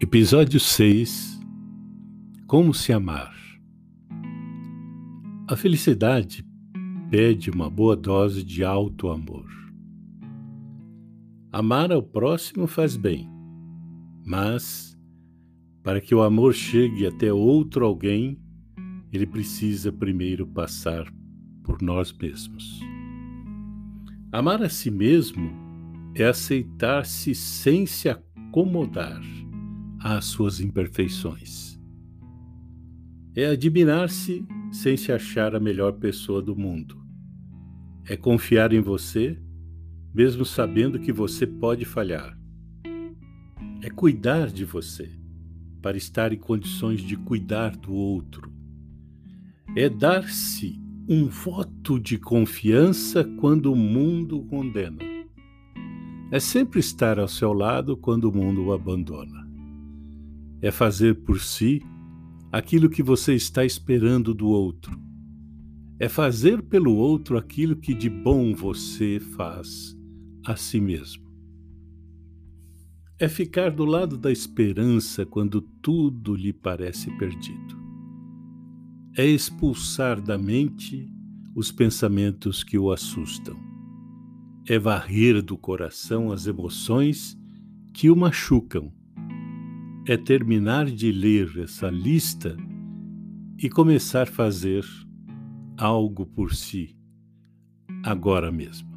Episódio 6 Como se amar? A felicidade pede uma boa dose de alto amor. Amar ao próximo faz bem, mas para que o amor chegue até outro alguém, ele precisa primeiro passar por nós mesmos. Amar a si mesmo é aceitar-se sem se acomodar às suas imperfeições. É admirar-se sem se achar a melhor pessoa do mundo. É confiar em você, mesmo sabendo que você pode falhar. É cuidar de você, para estar em condições de cuidar do outro. É dar-se um voto de confiança quando o mundo condena. É sempre estar ao seu lado quando o mundo o abandona é fazer por si aquilo que você está esperando do outro. É fazer pelo outro aquilo que de bom você faz a si mesmo. É ficar do lado da esperança quando tudo lhe parece perdido. É expulsar da mente os pensamentos que o assustam. É varrer do coração as emoções que o machucam é terminar de ler essa lista e começar a fazer algo por si, agora mesmo.